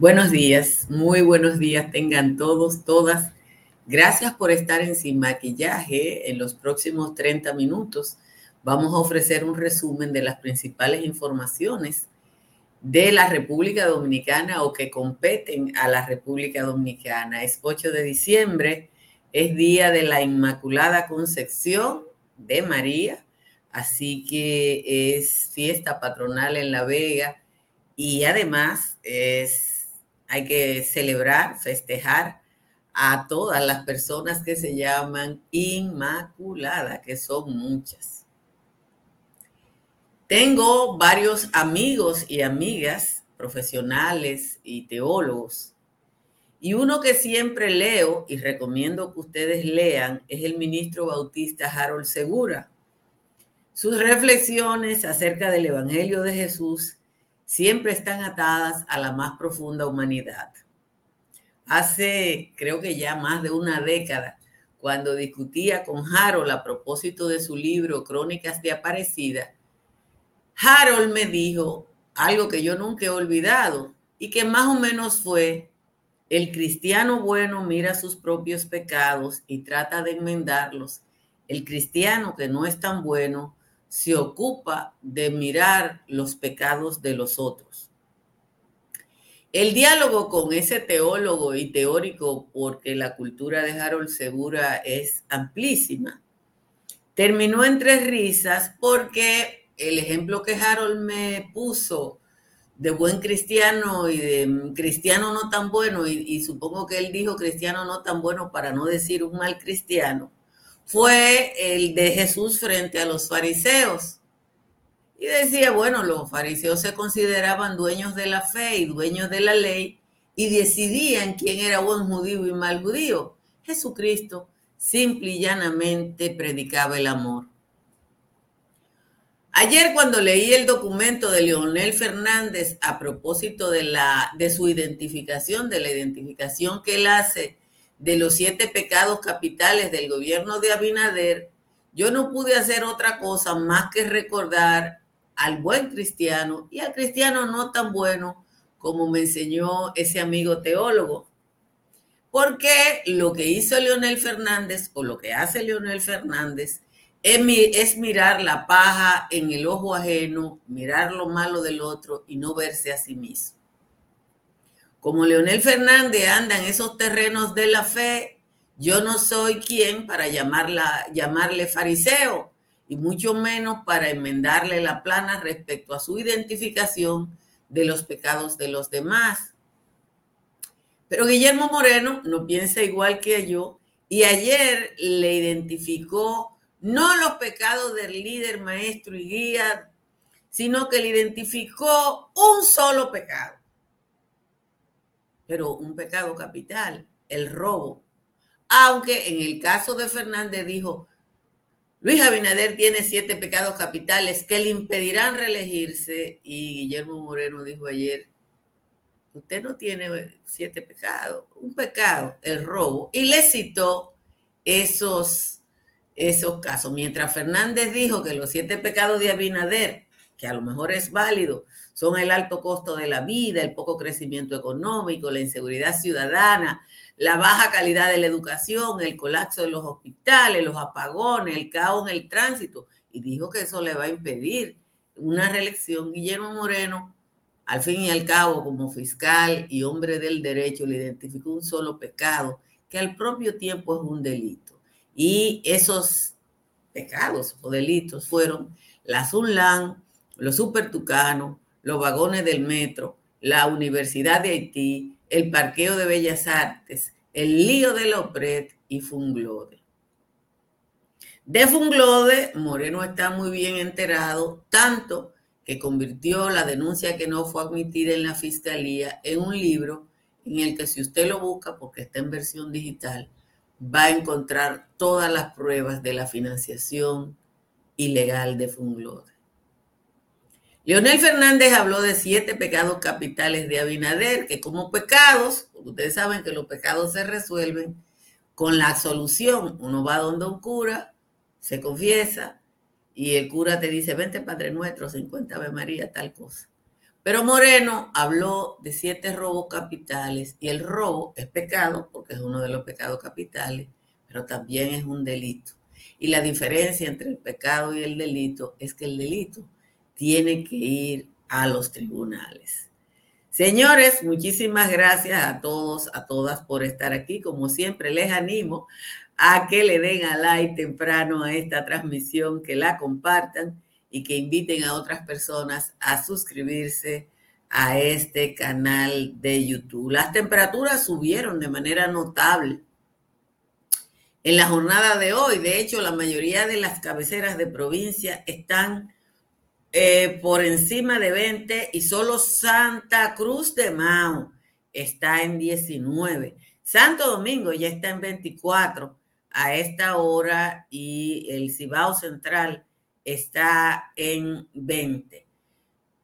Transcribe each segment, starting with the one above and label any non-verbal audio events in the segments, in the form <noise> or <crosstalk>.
Buenos días, muy buenos días tengan todos, todas. Gracias por estar en Sin Maquillaje. En los próximos 30 minutos vamos a ofrecer un resumen de las principales informaciones de la República Dominicana o que competen a la República Dominicana. Es 8 de diciembre, es día de la Inmaculada Concepción de María, así que es fiesta patronal en La Vega y además es hay que celebrar, festejar a todas las personas que se llaman Inmaculada, que son muchas. Tengo varios amigos y amigas profesionales y teólogos. Y uno que siempre leo y recomiendo que ustedes lean es el ministro bautista Harold Segura. Sus reflexiones acerca del Evangelio de Jesús siempre están atadas a la más profunda humanidad. Hace, creo que ya más de una década, cuando discutía con Harold a propósito de su libro Crónicas de Aparecida, Harold me dijo algo que yo nunca he olvidado y que más o menos fue, el cristiano bueno mira sus propios pecados y trata de enmendarlos. El cristiano que no es tan bueno se ocupa de mirar los pecados de los otros. El diálogo con ese teólogo y teórico, porque la cultura de Harold Segura es amplísima, terminó entre risas porque el ejemplo que Harold me puso de buen cristiano y de cristiano no tan bueno, y supongo que él dijo cristiano no tan bueno para no decir un mal cristiano, fue el de Jesús frente a los fariseos. Y decía, bueno, los fariseos se consideraban dueños de la fe y dueños de la ley y decidían quién era buen judío y mal judío. Jesucristo simple y llanamente predicaba el amor. Ayer cuando leí el documento de Leonel Fernández a propósito de, la, de su identificación, de la identificación que él hace de los siete pecados capitales del gobierno de Abinader, yo no pude hacer otra cosa más que recordar al buen cristiano y al cristiano no tan bueno como me enseñó ese amigo teólogo. Porque lo que hizo Leonel Fernández o lo que hace Leonel Fernández es, mirar la paja en el ojo ajeno, mirar lo malo del otro y no verse a sí mismo. Como Leonel Fernández anda en esos terrenos de la fe, yo no soy quien para llamarla, llamarle fariseo y mucho menos para enmendarle la plana respecto a su identificación de los pecados de los demás. Pero Guillermo Moreno no piensa igual que yo y ayer le identificó no los pecados del líder, maestro y guía, sino que le identificó un solo pecado pero un pecado capital, el robo. Aunque en el caso de Fernández dijo, Luis Abinader tiene siete pecados capitales que le impedirán reelegirse y Guillermo Moreno dijo ayer, usted no tiene siete pecados, un pecado, el robo, y le citó esos, esos casos. Mientras Fernández dijo que los siete pecados de Abinader, que a lo mejor es válido, son el alto costo de la vida, el poco crecimiento económico, la inseguridad ciudadana, la baja calidad de la educación, el colapso de los hospitales, los apagones, el caos en el tránsito. Y dijo que eso le va a impedir una reelección. Guillermo Moreno, al fin y al cabo, como fiscal y hombre del derecho, le identificó un solo pecado, que al propio tiempo es un delito. Y esos pecados o delitos fueron la Sunlan, los supertucanos, los vagones del metro, la Universidad de Haití, el Parqueo de Bellas Artes, el lío de Lopret y Funglode. De Funglode, Moreno está muy bien enterado, tanto que convirtió la denuncia que no fue admitida en la fiscalía en un libro en el que si usted lo busca, porque está en versión digital, va a encontrar todas las pruebas de la financiación ilegal de Funglode. Leonel Fernández habló de siete pecados capitales de Abinader, que como pecados, ustedes saben que los pecados se resuelven con la absolución. Uno va donde un cura, se confiesa, y el cura te dice, vente Padre Nuestro, 50 Ave María, tal cosa. Pero Moreno habló de siete robos capitales y el robo es pecado porque es uno de los pecados capitales, pero también es un delito. Y la diferencia entre el pecado y el delito es que el delito tiene que ir a los tribunales. Señores, muchísimas gracias a todos, a todas por estar aquí. Como siempre, les animo a que le den a like temprano a esta transmisión, que la compartan y que inviten a otras personas a suscribirse a este canal de YouTube. Las temperaturas subieron de manera notable en la jornada de hoy. De hecho, la mayoría de las cabeceras de provincia están eh, por encima de 20 y solo Santa Cruz de Mao está en 19. Santo Domingo ya está en 24 a esta hora y el Cibao Central está en 20.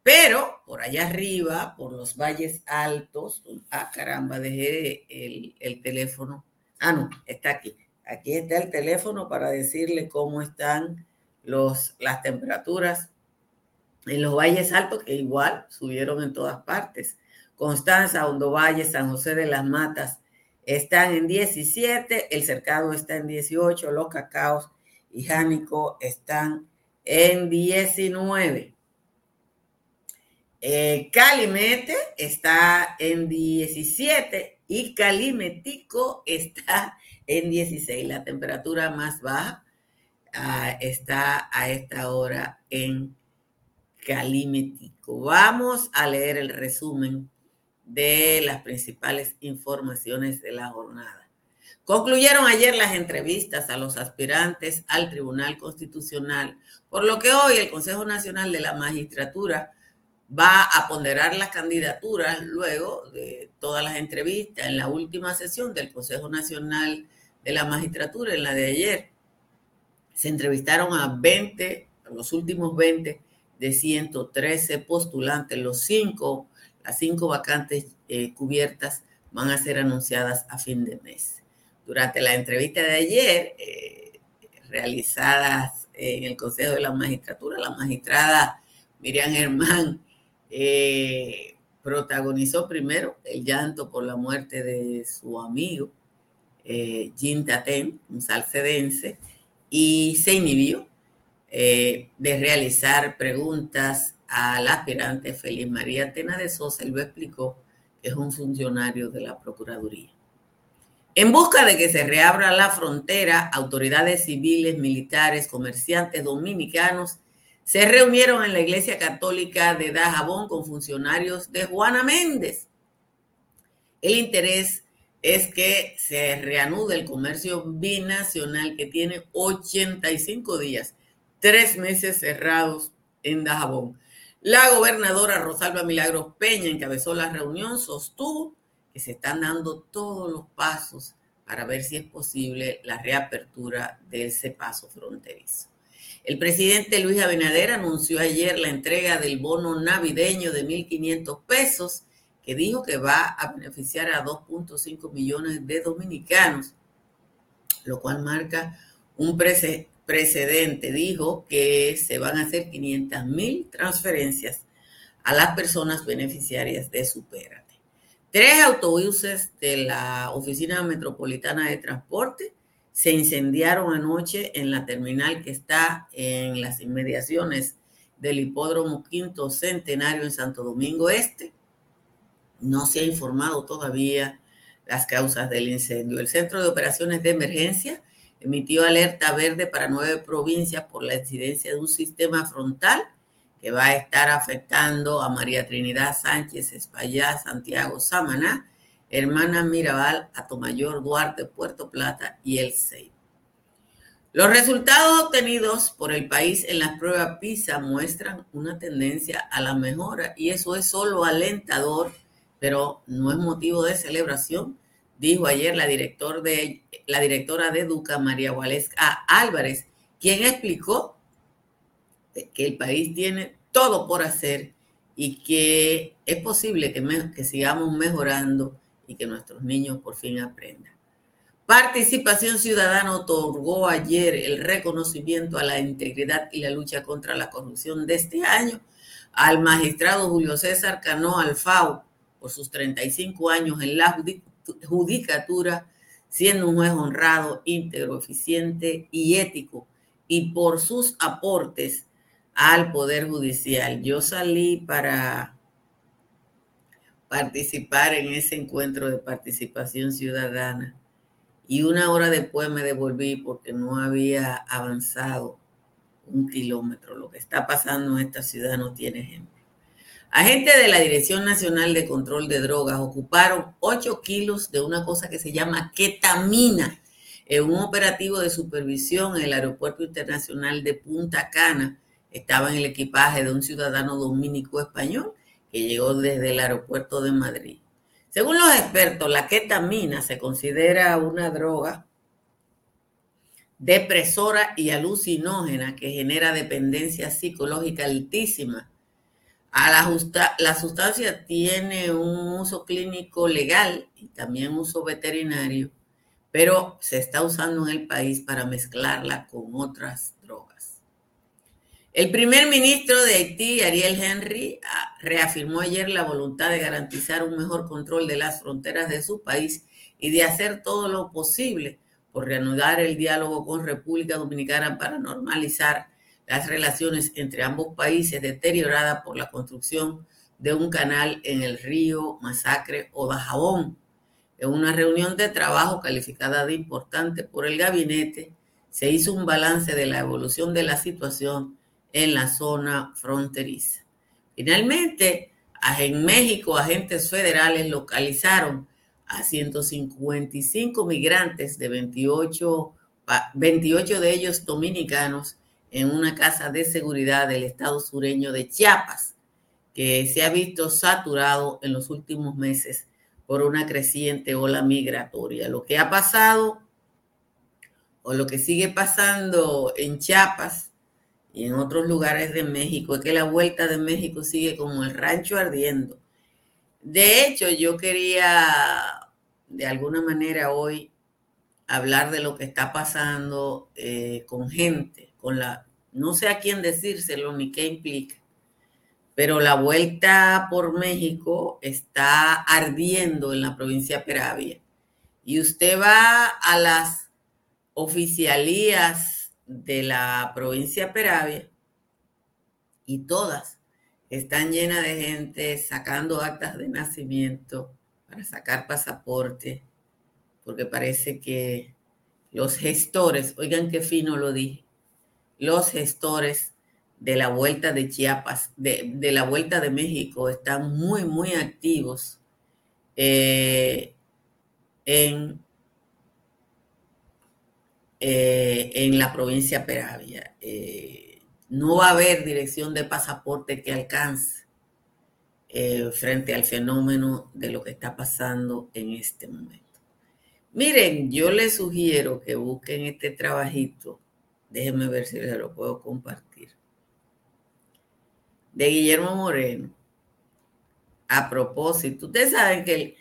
Pero por allá arriba, por los valles altos, ah, caramba, dejé el, teléfono. Ah, no, está aquí. Aquí está el teléfono para decirle cómo están los, las temperaturas en los valles altos, que igual subieron en todas partes. Constanza, Hondo Valle, San José de las Matas están en 17, el Cercado está en 18, los Cacaos y Jánico están en 19. Eh, Calimete está en 17 y Calimetico está en 16. La temperatura más baja ah, está a esta hora en Calimetico. Vamos a leer el resumen de las principales informaciones de la jornada. Concluyeron ayer las entrevistas a los aspirantes al Tribunal Constitucional, por lo que hoy el Consejo Nacional de la Magistratura va a ponderar las candidaturas luego de todas las entrevistas en la última sesión del Consejo Nacional de la Magistratura, en la de ayer. Se entrevistaron a 20, a los últimos 20 de 113 postulantes, los cinco, las cinco vacantes eh, cubiertas van a ser anunciadas a fin de mes. Durante la entrevista de ayer, eh, realizadas en el Consejo de la Magistratura, la magistrada Miriam Germán eh, protagonizó primero el llanto por la muerte de su amigo Jim Taten, un salcedense, y se inhibió de realizar preguntas al aspirante Feliz María Tena de Sosa. Él lo explicó que es un funcionario de la Procuraduría. En busca de que se reabra la frontera, autoridades civiles, militares, comerciantes dominicanos se reunieron en la Iglesia Católica de Dajabón con funcionarios de Juana Méndez. El interés es que se reanude el comercio binacional que tiene 85 días, tres meses cerrados en Dajabón. La gobernadora Rosalba Milagros Peña encabezó la reunión, sostuvo que se están dando todos los pasos para ver si es posible la reapertura de ese paso fronterizo. El presidente Luis Abinader anunció ayer la entrega del bono navideño de 1.500 pesos, que dijo que va a beneficiar a 2.5 millones de dominicanos, lo cual marca un precedente. Dijo que se van a hacer 500 mil transferencias a las personas beneficiarias de Supera. Tres autobuses de la Oficina Metropolitana de Transporte se incendiaron anoche en la terminal que está en las inmediaciones del hipódromo Quinto Centenario en Santo Domingo Este. No se ha informado todavía las causas del incendio. El Centro de Operaciones de Emergencia emitió alerta verde para nueve provincias por la incidencia de un sistema frontal que va a estar afectando a María Trinidad Sánchez Espaillá, Santiago Samaná, Hermana Mirabal, Atomayor, Duarte, Puerto Plata y El Sey. Los resultados obtenidos por el país en las pruebas PISA muestran una tendencia a la mejora y eso es solo alentador, pero no es motivo de celebración, dijo ayer la, de, la directora de Educa, María Gualesca Álvarez, quien explicó que el país tiene todo por hacer y que es posible que, que sigamos mejorando y que nuestros niños por fin aprendan. Participación Ciudadana otorgó ayer el reconocimiento a la integridad y la lucha contra la corrupción de este año al magistrado Julio César Cano Alfao por sus 35 años en la judicatura, siendo un juez honrado, íntegro, eficiente y ético, y por sus aportes al Poder Judicial. Yo salí para participar en ese encuentro de participación ciudadana y una hora después me devolví porque no había avanzado un kilómetro. Lo que está pasando en esta ciudad no tiene ejemplo. Agentes de la Dirección Nacional de Control de Drogas ocuparon 8 kilos de una cosa que se llama ketamina en un operativo de supervisión en el Aeropuerto Internacional de Punta Cana. Estaba en el equipaje de un ciudadano dominico español que llegó desde el aeropuerto de Madrid. Según los expertos, la ketamina se considera una droga depresora y alucinógena que genera dependencia psicológica altísima. La, la sustancia tiene un uso clínico legal y también uso veterinario, pero se está usando en el país para mezclarla con otras drogas. El primer ministro de Haití, Ariel Henry, ah, reafirmó ayer la voluntad de garantizar un mejor control de las fronteras de su país y de hacer todo lo posible por reanudar el diálogo con República Dominicana para normalizar las relaciones entre ambos países deterioradas por la construcción de un canal en el río Masacre o Dajabón. En una reunión de trabajo calificada de importante por el gabinete, se hizo un balance de la evolución de la situación en la zona fronteriza. Finalmente, en México, agentes federales localizaron a 155 migrantes de 28, 28 de ellos dominicanos en una casa de seguridad del estado sureño de Chiapas, que se ha visto saturado en los últimos meses por una creciente ola migratoria. Lo que ha pasado o lo que sigue pasando en Chiapas y en otros lugares de México es que la vuelta de México sigue como el rancho ardiendo de hecho, yo quería de alguna manera hoy hablar de lo que está pasando eh, con gente, no sé a quién decírselo ni qué implica, pero la vuelta por México está ardiendo en la provincia de Peravia. Y usted va a las oficialías de la provincia de Peravia y todas están llenas de gente sacando actas de nacimiento para sacar pasaporte, porque parece que los gestores, oigan qué fino lo dije, los gestores de la vuelta de Chiapas, de, la vuelta de México, están muy, muy activos eh, en, eh, en la provincia Peravia. Eh, no va a haber dirección de pasaporte que alcance frente al fenómeno de lo que está pasando en este momento. Miren, yo les sugiero que busquen este trabajito. Déjenme ver si les lo puedo compartir. De Guillermo Moreno. A propósito, ustedes saben que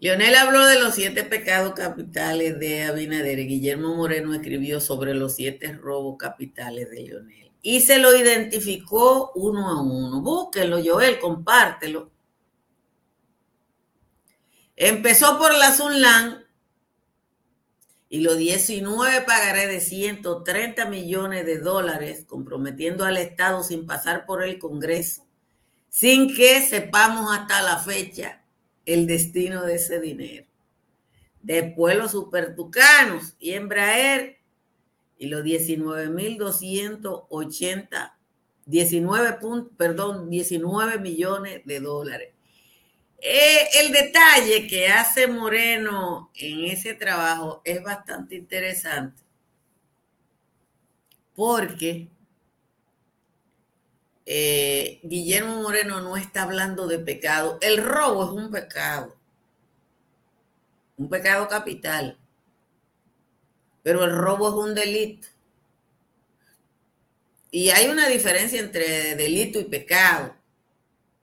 Leonel habló de los siete pecados capitales de Abinader. Guillermo Moreno escribió sobre los siete robos capitales de Leonel. Y se lo identificó uno a uno. Búsquenlo, Joel, compártelo. Empezó por la Sunlan y los 19 pagaré de 130 millones de dólares, comprometiendo al Estado sin pasar por el Congreso, sin que sepamos hasta la fecha el destino de ese dinero. Después los supertucanos y Embraer y los 19.280, 19, perdón, 19 millones de dólares. Eh, el detalle que hace Moreno en ese trabajo es bastante interesante porque eh, Guillermo Moreno no está hablando de pecado. El robo es un pecado, un pecado capital, pero el robo es un delito. Y hay una diferencia entre delito y pecado.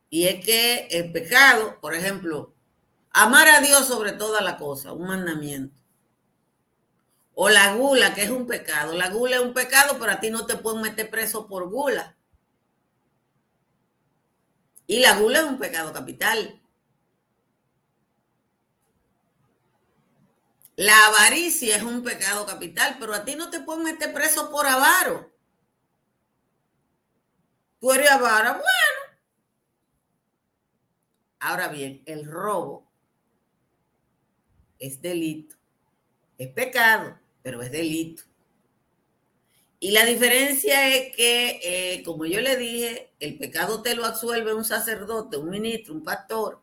Y es que el pecado, por ejemplo, amar a Dios sobre toda la cosa, un mandamiento. O la gula, que es un pecado. La gula es un pecado, pero a ti no te pueden meter preso por gula Y la gula es un pecado capital. La avaricia es un pecado capital, pero a ti no te pueden meter preso por avaro. Tú eres avara, bueno. Ahora bien, el robo es delito. Es pecado, pero es delito. Y la diferencia es que, eh, como yo le dije, el pecado te lo absuelve un sacerdote, un ministro, un pastor.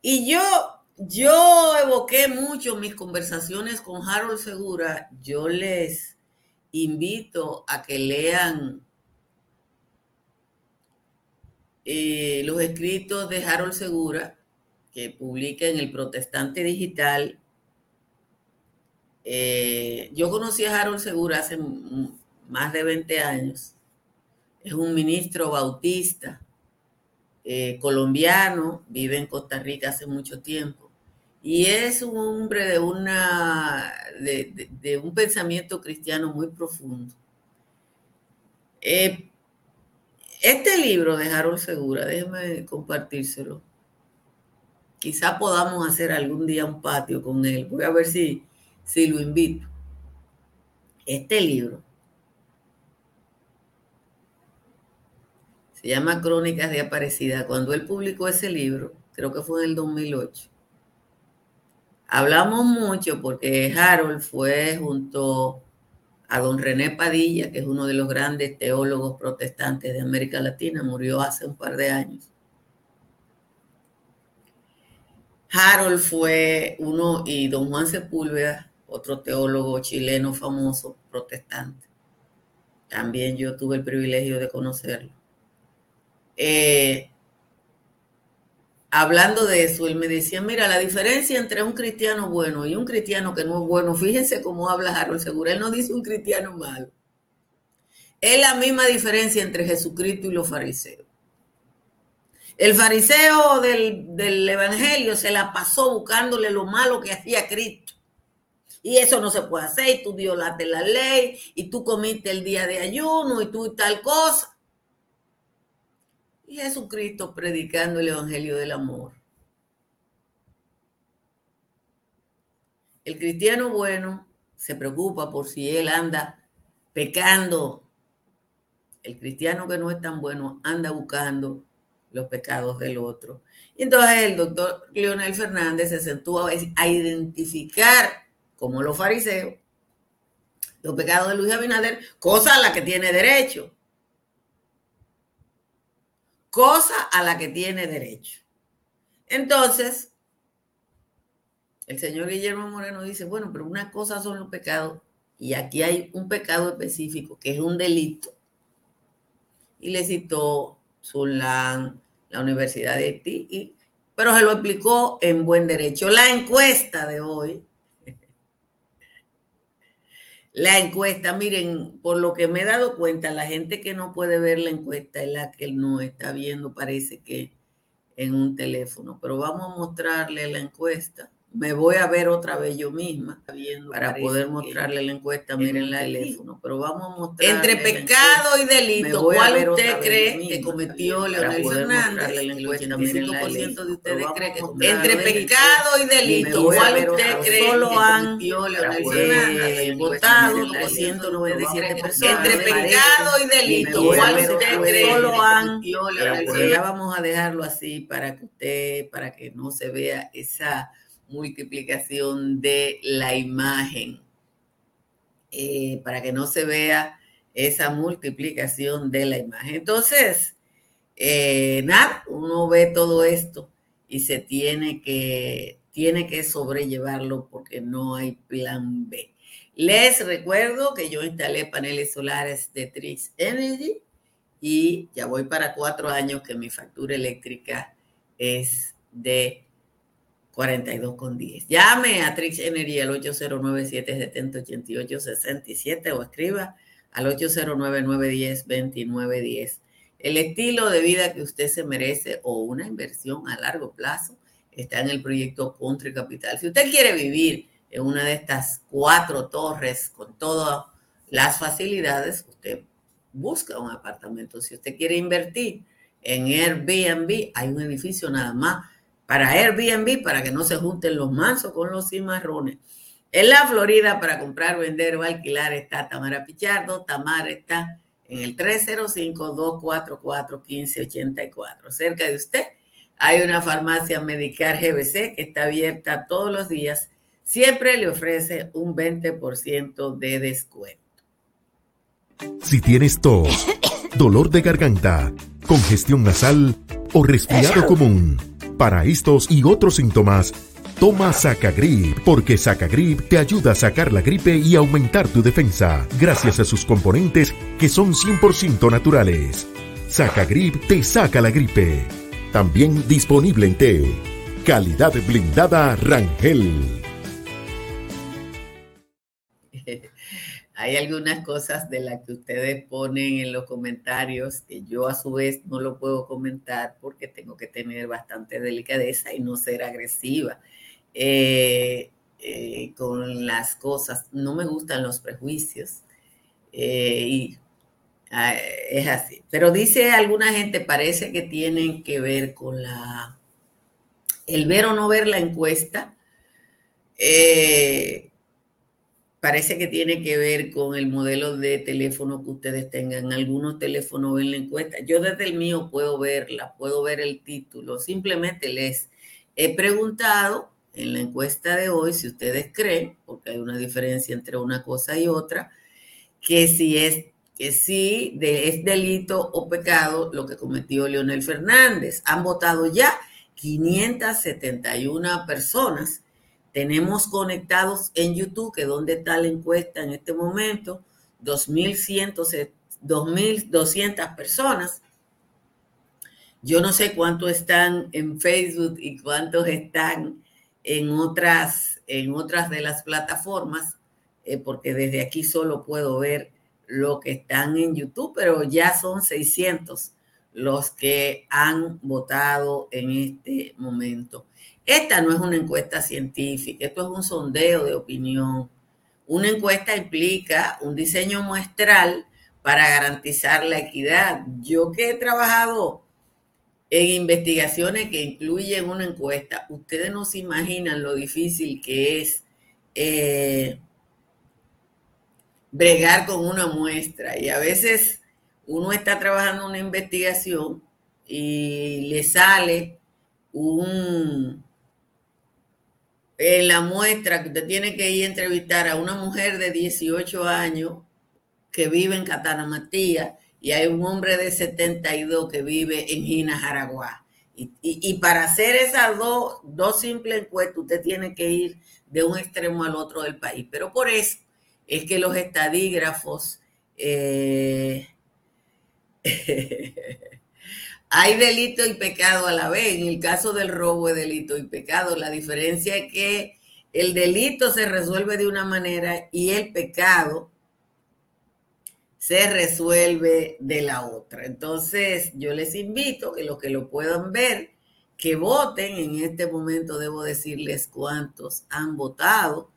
Y yo, yo evoqué mucho mis conversaciones con Harold Segura. Yo les invito a que lean eh, los escritos de Harold Segura, que publica en el Protestante Digital eh, yo conocí a Harold Segura hace más de 20 años. Es un ministro bautista eh, colombiano, vive en Costa Rica hace mucho tiempo. Y es un hombre de, una, de, un pensamiento cristiano muy profundo. Eh, este libro de Harold Segura, déjeme compartírselo. Quizá podamos hacer algún día un patio con él. Voy a ver si, si lo invito. Este libro se llama Crónicas de Aparecida. Cuando él publicó ese libro, creo que fue en el 2008, hablamos mucho porque Harold fue junto a don René Padilla, que es uno de los grandes teólogos protestantes de América Latina, murió hace un par de años. Harold fue uno y don Juan Sepúlveda otro teólogo chileno famoso, protestante. También yo tuve el privilegio de conocerlo. Eh, hablando de eso, él me decía, mira, la diferencia entre un cristiano bueno y un cristiano que no es bueno, fíjense cómo habla Harold Segura, él no dice un cristiano malo. Es la misma diferencia entre Jesucristo y los fariseos. El fariseo del, del Evangelio se la pasó buscándole lo malo que hacía Cristo y eso no se puede hacer, y tú violaste la ley, y tú comiste el día de ayuno, y tú y tal cosa. Y Jesucristo predicando el Evangelio del Amor. El cristiano bueno se preocupa por si él anda pecando. El cristiano que no es tan bueno anda buscando los pecados del otro. Y entonces el doctor Leonel Fernández se sentó a identificar como los fariseos, los pecados de Luis Abinader, cosa a la que tiene derecho. Cosa a la que tiene derecho. Entonces, el señor Guillermo Moreno dice, bueno, pero una cosa son los pecados y aquí hay un pecado específico que es un delito. Y le citó Zulán, la Universidad de Haití, pero se lo explicó en buen derecho. La encuesta de hoy la encuesta, miren, por lo que me he dado cuenta, la gente que no puede ver la encuesta es la que no está viendo, parece que en un teléfono. Pero vamos a mostrarle la encuesta me voy a ver otra vez yo misma para poder mostrarle la encuesta, miren la teléfono, pero vamos a mostrar. Entre pecado y delito, ¿cuál usted cree que cometió Leonel Fernández? El 85% de ustedes cree que Entre pecado y delito, ¿cuál usted cree que cometió Leonel Fernández? Votado 397 personas. Entre pecado y delito, ¿cuál usted cree solo han Ya vamos a dejarlo así para que usted, para que no se vea esa multiplicación de la imagen, eh, para que no se vea esa multiplicación de la imagen. Entonces, eh, nada, uno ve todo esto y se tiene que, tiene que sobrellevarlo porque no hay plan B. Les recuerdo que yo instalé paneles solares de Trix Energy y ya voy para cuatro años que mi factura eléctrica es de 42 con 10. Llame a Trix Energy al 809-770-8867 o escriba al 809-910-2910. El estilo de vida que usted se merece o una inversión a largo plazo está en el proyecto Country Capital. Si usted quiere vivir en una de estas cuatro torres con todas las facilidades, usted busca un apartamento. Si usted quiere invertir en Airbnb, hay un edificio nada más para Airbnb, para que no se junten los mansos con los cimarrones. En la Florida, para comprar, vender o alquilar, está Tamara Pichardo. Tamara está en el 305-244-1584. Cerca de usted hay una farmacia Medicar GBC que está abierta todos los días. Siempre le ofrece un 20% de descuento. Si tienes tos, dolor de garganta, congestión nasal o resfriado <coughs> común, para estos y otros síntomas, toma Sacagrip, porque Sacagrip te ayuda a sacar la gripe y aumentar tu defensa, gracias a sus componentes que son 100% naturales. Sacagrip te saca la gripe. También disponible en té. Calidad blindada Rangel. <laughs> Hay algunas cosas de las que ustedes ponen en los comentarios que yo a su vez no lo puedo comentar porque tengo que tener bastante delicadeza y no ser agresiva eh, eh, con las cosas. No me gustan los prejuicios eh, y ah, es así. Pero dice alguna gente, parece que tienen que ver con la, el ver o no ver la encuesta. Parece que tiene que ver con el modelo de teléfono que ustedes tengan. Algunos teléfonos ven la encuesta. Yo desde el mío puedo verla, puedo ver el título. Simplemente les he preguntado en la encuesta de hoy si ustedes creen, porque hay una diferencia entre una cosa y otra, que si es que si de, es delito o pecado lo que cometió Leonel Fernández. Han votado ya 571 personas tenemos conectados en YouTube, que donde está la encuesta en este momento, 2.200 personas. Yo no sé cuántos están en Facebook y cuántos están en otras, en otras de las plataformas, eh, porque desde aquí solo puedo ver lo que están en YouTube, pero ya son 600 los que han votado en este momento. Esta no es una encuesta científica, esto es un sondeo de opinión. Una encuesta implica un diseño muestral para garantizar la equidad. Yo que he trabajado en investigaciones que incluyen una encuesta, ustedes no se imaginan lo difícil que es eh, bregar con una muestra. Y a veces uno está trabajando una investigación y le sale un, en la muestra que usted tiene que ir a entrevistar a una mujer de 18 años que vive en Matías y hay un hombre de 72 que vive en Gina, Jaraguá. Y, para hacer esas dos, dos simples encuestas, usted tiene que ir de un extremo al otro del país. Pero por eso es que los estadígrafos eh, <laughs> hay delito y pecado a la vez. En el caso del robo es delito y pecado. La diferencia es que el delito se resuelve de una manera y el pecado se resuelve de la otra. Entonces, yo les invito que los que lo puedan ver, que voten. En este momento debo decirles cuántos han votado.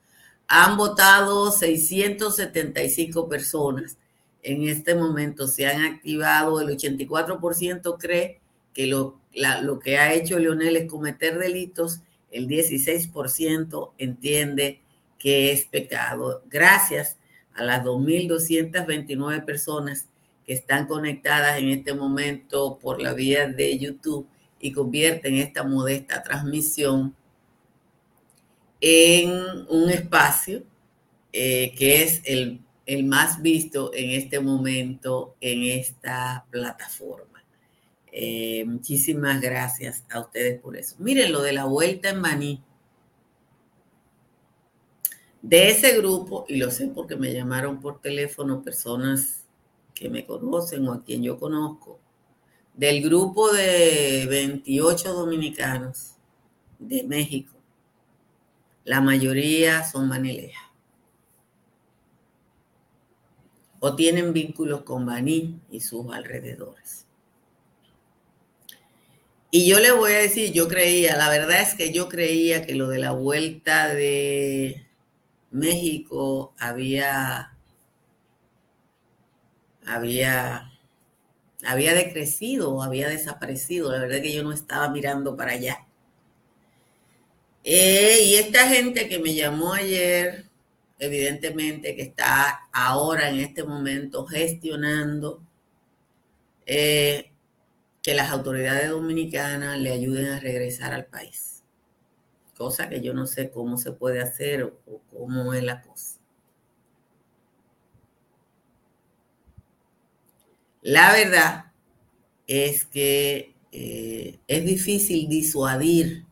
Han votado 675 personas en este momento se han activado, el 84% cree que lo, lo que ha hecho Leonel es cometer delitos, el 16% entiende que es pecado. Gracias a las 2.229 personas que están conectadas en este momento por la vía de YouTube y convierten esta modesta transmisión en un espacio eh, que es el el más visto en este momento en esta plataforma. Eh, muchísimas gracias a ustedes por eso. Miren lo de la vuelta en Maní. De ese grupo, y lo sé porque me llamaron por teléfono personas que me conocen o a quien yo conozco, del grupo de 28 dominicanos de México, la mayoría son manilejas. O tienen vínculos con Baní y sus alrededores. Y yo le voy a decir, yo creía, la verdad es que yo creía que lo de la vuelta de México había, había había decrecido había desaparecido. La verdad es que yo no estaba mirando para allá. Eh, y esta gente que me llamó ayer, evidentemente que está ahora en este momento gestionando eh, que las autoridades dominicanas le ayuden a regresar al país. Cosa que yo no sé cómo se puede hacer o cómo es la cosa. La verdad es que eh, es difícil disuadir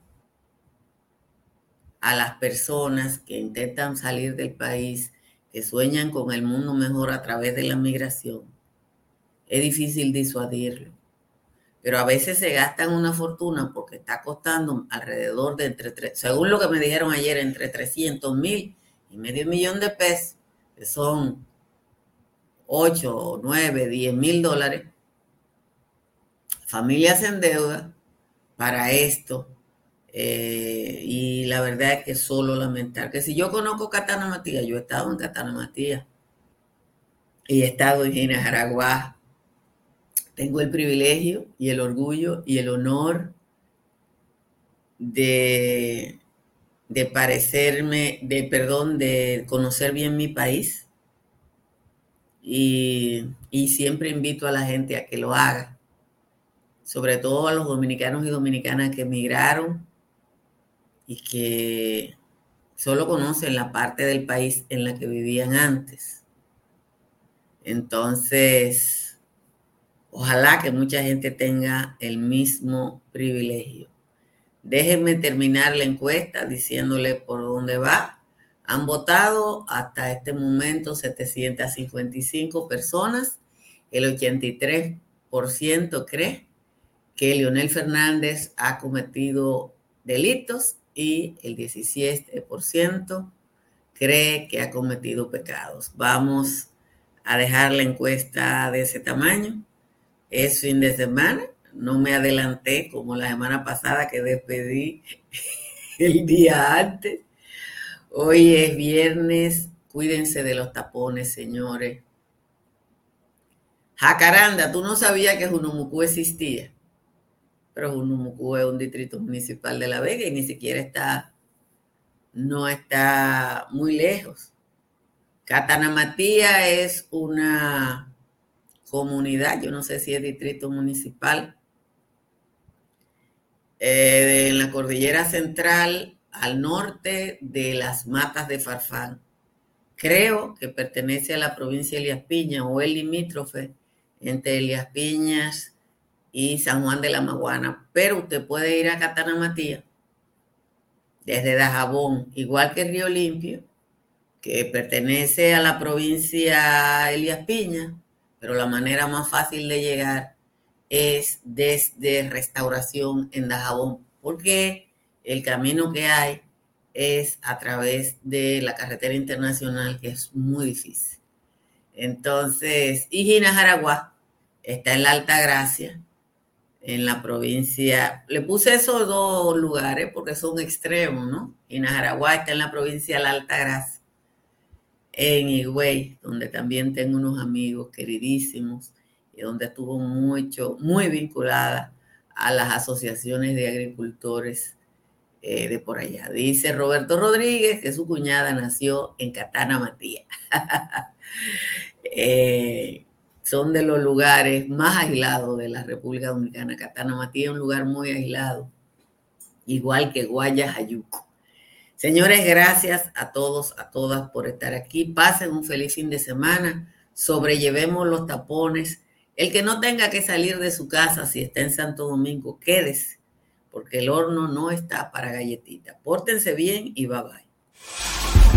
a las personas que intentan salir del país, que sueñan con el mundo mejor a través de la migración. Es difícil disuadirlo. Pero a veces se gastan una fortuna porque está costando alrededor de entre, según lo que me dijeron ayer, entre 300 mil y medio millón de pesos, que son 8, 9, 10 mil dólares, familias en deuda para esto. Eh, y la verdad es que solo lamentar que si yo conozco Catana Matías, yo he estado en Catana Matías. Y he estado en Gina Jaraguá. Tengo el privilegio y el orgullo y el honor de, de parecerme, de perdón, de conocer bien mi país. Y, siempre invito a la gente a que lo haga, sobre todo a los dominicanos y dominicanas que emigraron y que solo conocen la parte del país en la que vivían antes. Entonces, ojalá que mucha gente tenga el mismo privilegio. Déjenme terminar la encuesta diciéndole por dónde va han votado hasta este momento 755 personas. El 83% cree que Leonel Fernández ha cometido delitos y el 17% cree que ha cometido pecados. Vamos a dejar la encuesta de ese tamaño. Es fin de semana. No me adelanté como la semana pasada que despedí <laughs> el día antes. Hoy es viernes, cuídense de los tapones, señores. Jacaranda, tú no sabías que Junumucú existía, pero es un distrito municipal de La Vega y ni siquiera está, no está muy lejos. Catanamatía es una comunidad, yo no sé si es distrito municipal, eh, en la cordillera central al norte de las matas de Farfán. Creo que pertenece a la provincia de Elías Piñas o el limítrofe entre Elías Piñas y San Juan de la Maguana. Pero usted puede ir a Catana Matías desde Dajabón, igual que Río Limpio, que pertenece a la provincia Elías Piñas, pero la manera más fácil de llegar es desde Restauración en Dajabón. porque el camino que hay es a través de la carretera internacional, que es muy difícil. Entonces, y Jaraguá está en la Alta Gracia, en la provincia. Le puse esos dos lugares porque son extremos, ¿no? Jaraguá está en la provincia de la Alta Gracia, en Higüey, donde también tengo unos amigos queridísimos y donde estuvo mucho, muy vinculada a las asociaciones de agricultores eh, de por allá. Dice Roberto Rodríguez que su cuñada nació en Catana Matías. <laughs> Eh, son de los lugares más aislados de la República Dominicana. Catana Matías es un lugar muy aislado, igual que Guayas-Ayuco. Señores, gracias a todos, a todas por estar aquí. Pasen un feliz fin de semana. Sobrellevemos los tapones. El que no tenga que salir de su casa si está en Santo Domingo, quédese porque el horno no está para galletitas. Pórtense bien y bye bye.